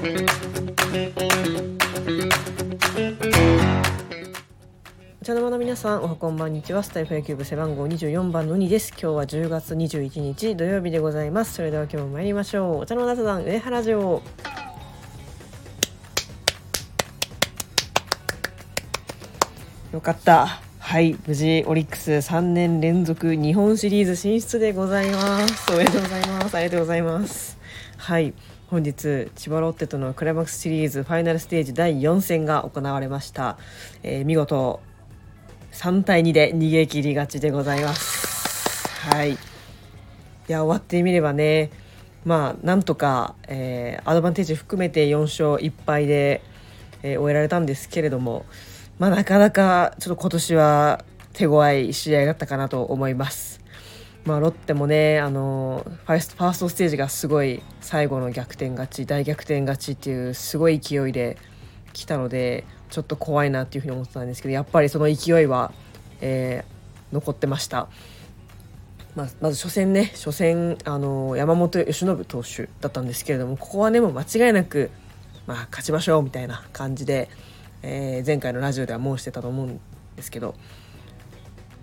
お茶の間の皆さんおはこんばんにちは。スタイフ野球部背番号24番の2です。今日は10月21日土曜日でございます。それでは今日も参りましょう。お茶の間雑談上原城。よかった。はい。無事オリックス3年連続日本シリーズ進出でございます。おめでとうございます。ありがとうございます。はい。本日千葉ロッテとのクライマックスシリーズファイナルステージ第4戦が行われました、えー、見事3対2で逃げ切り勝ちでございます。はい。いや終わってみればねまあなんとか、えー、アドバンテージ含めて4勝1敗で、えー、終えられたんですけれどもまあ、なかなかちょっと今年は手強い試合だったかなと思います。まあ、ロッテもねあのファーストファーストステージがすごい最後の逆転勝ち大逆転勝ちっていうすごい勢いで来たのでちょっと怖いなっていうふうに思ってたんですけどやっぱりその勢いは、えー、残ってました。ま、まず初戦ね初戦あの山本由伸投手だったんですけれどもここはねもう間違いなく、まあ、勝ちましょうみたいな感じでえー、前回のラジオでは申してたと思うんですけど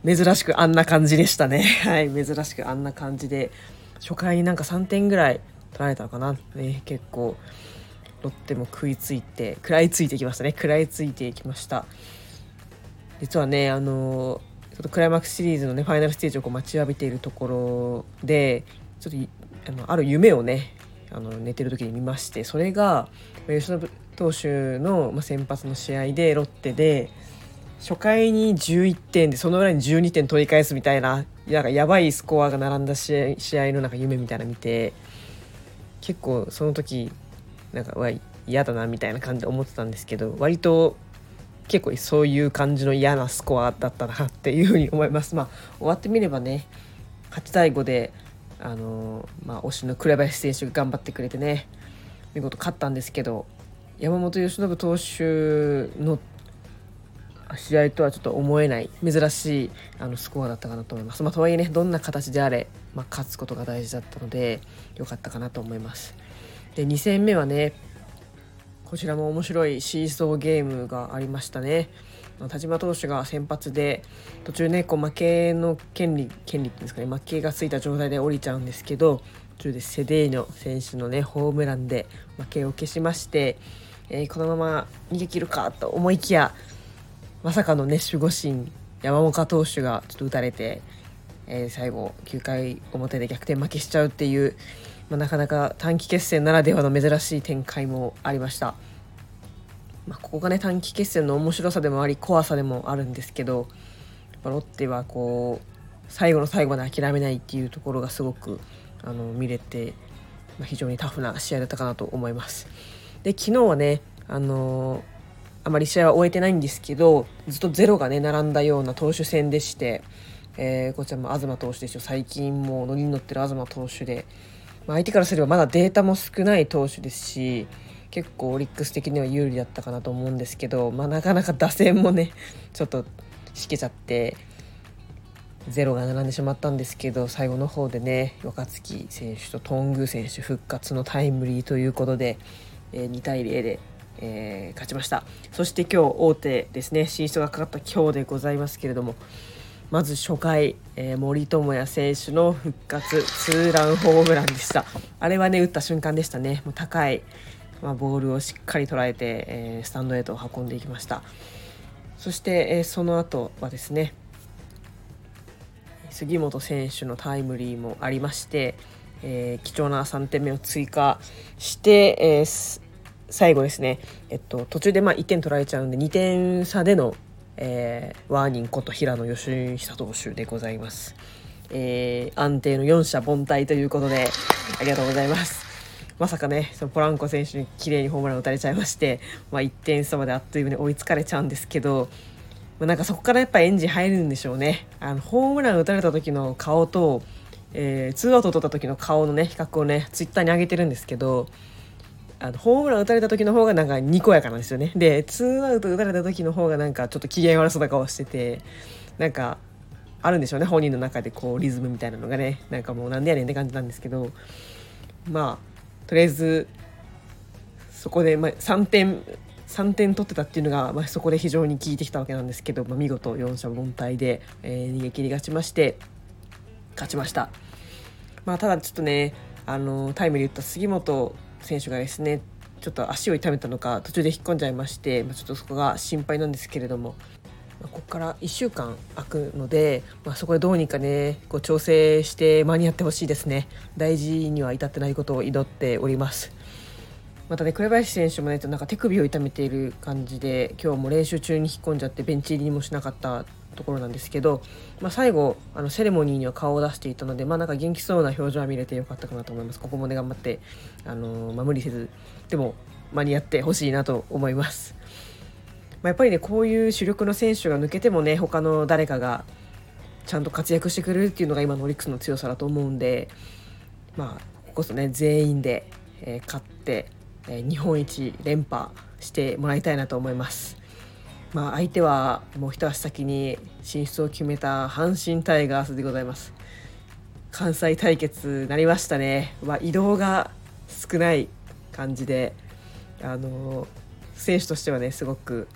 珍しくあんな感じでしたね。はい珍しくあんな感じで初回になんか3点ぐらい取られたのかな、ね、結構。ロッテも食いついて食らいついてきましたね。食らいついていきました。実はねあのちょっとクライマックスシリーズのねファイナルステージをこう待ちわびているところでちょっとあのある夢をねあの寝てる時に見ましてそれが吉野投手の先発の試合でロッテで初回に11点でその裏に12点取り返すみたいななんかやばいスコアが並んだ試合試合のなんか夢みたいな見て結構その時なんかわ嫌だなみたいな感じで思ってたんですけど割と結構そういう感じの嫌なスコアだったなっていうふうに思います。まあ、終わってみればね8対5であのまあ、推しの紅林選手が頑張ってくれてね見事勝ったんですけど山本由伸投手の試合とはちょっと思えない珍しいあのスコアだったかなと思います。まあ、とはいえねどんな形であれ、まあ、勝つことが大事だったので良かったかなと思います。で2戦目はねこちらも面白いシーソーゲームがありましたね。田島投手が先発で途中ねこう負けの権利権利っていうんですかね負けがついた状態で降りちゃうんですけど途中でセデーニョ選手のねホームランで負けを消しまして、えー、このまま逃げ切るかと思いきやまさかのね守護神山岡投手がちょっと打たれて、えー、最後9回表で逆転負けしちゃうっていう、まあ、なかなか短期決戦ならではの珍しい展開もありました。まあ、ここがね短期決戦の面白さでもあり怖さでもあるんですけどロッテはこう最後の最後まで諦めないっていうところがすごくあの見れて、まあ、非常にタフな試合だったかなと思います。で昨日はねあのあまり試合は終えてないんですけどずっとゼロがね並んだような投手戦でして、えー、こちらも東投手ですよ。最近もう乗りに乗ってる東投手で、まあ、相手からすればまだデータも少ない投手ですし結構オリックス的には有利だったかなと思うんですけど、まあ、なかなか打線もねちょっとしけちゃってゼロが並んでしまったんですけど最後の方でね若月選手と頓宮選手復活のタイムリーということで、えー、2対0で、えー、勝ちました。そして今日大手ですね。進出がかかった今日でございますけれども。まず初回、えー、森友哉選手の復活ツーランホームランでした。あれはね打った瞬間でしたね。もう高いまあ、ボールをしっかり捉えて、えー、スタンドへと運んでいきました。そして、えー、その後はですね杉本選手のタイムリーもありまして、えー、貴重な3点目を追加して、えー、最後ですね、えっと、途中でまあ1点取られちゃうんで2点差での、えー、ワーニンこと平野義久投手でございます。えー、安定の4者凡退ということでありがとうございます。まさかねそのポランコ選手に綺麗にホームラン打たれちゃいまして、まあ、1点差まであっという間に追いつかれちゃうんですけど、まあ、なんかそこからやっぱエンジン入るんでしょうねあのホームラン打たれた時の顔と、えー、ツーアウト取った時の顔のね比較をねツイッターに上げてるんですけどあのホームラン打たれた時の方がなんかにこやかなんですよね。でツーアウト打たれた時の方がなんかちょっと機嫌悪そうな顔しててなんかあるんでしょうね本人の中でこうリズムみたいなのがね。なんかもうなんでやねんって感じなんですけど。まあとりあえずそこで、まあ、3点3点取ってたっていうのが、まあ、そこで非常に効いてきたわけなんですけど、まあ、見事4者凡退で、えー、逃げ切り勝ちまして勝ちました。まあ、ただちょっとねあのタイムリー打った杉本選手がですねちょっと足を痛めたのか途中で引っ込んじゃいまして、まあ、ちょっとそこが心配なんですけれども、まあ、ここから1週間空くので、まあ、そこでどうにかねこう調整して間に合ってほしいですね。大事には至ってないことを祈っております。またね紅林選手もねなんか手首を痛めている感じで今日も練習中に引っ込んじゃってベンチ入りもしなかったところなんですけど、まあ、最後あのセレモニーには顔を出していたので、まあ、なんか元気そうな表情は見れてよかったかなと思います。ここもね頑張って、あのー、まあ、無理せずでも間に合ってほしいなと思います、まあ、やっぱりねこういう主力の選手が抜けてもね他の誰かがちゃんと活躍してくれるっていうのが今のオリックスの強さだと思うんでまあここそね全員で、えー、勝って、え、日本一連覇してもらいたいなと思います。まあ、相手はもう一足先に進出を決めた阪神タイガースでございます関西対決なりましたね、ま、移動が少ない感じであの選手としてはねすごく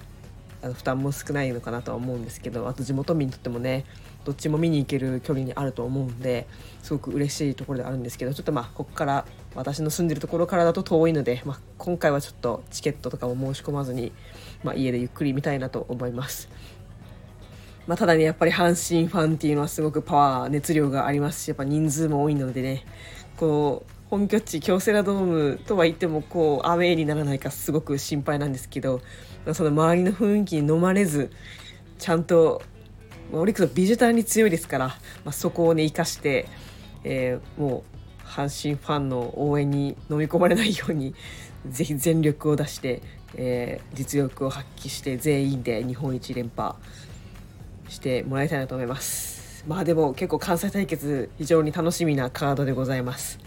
あの負担も少ないのかなとは思うんですけどあと地元民にとってもねどっちも見に行ける距離にあると思うんですごく嬉しいところであるんですけどちょっとまあここから私の住んでるところからだと遠いので、まあ、今回はちょっとチケットとかも申し込まずに、まあ、家でゆっくり見たいなと思います。まあ、ただねやっぱり阪神ファンっていうのはすごくパワー熱量がありますしやっぱ人数も多いのでねこう本拠地京セラドームとは言ってもこうアウェーにならないかすごく心配なんですけどその周りの雰囲気に飲まれずちゃんとオリックスはビジターに強いですから、まあ、そこをね生かして、えー、もう阪神ファンの応援に飲み込まれないように ぜひ全力を出して、えー、実力を発揮して全員で日本一連覇してもらいたいなと思います。まあでも結構関西対決非常に楽しみなカードでございます。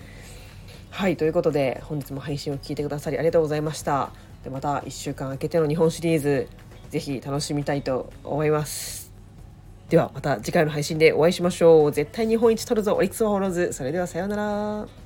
はいということで本日も配信を聞いてくださりありがとうございました。でまた1週間空けての日本シリーズぜひ楽しみたいと思います。ではまた次回の配信でお会いしましょう。絶対日本一取るぞ、オリックスワホローズ。それではさようなら。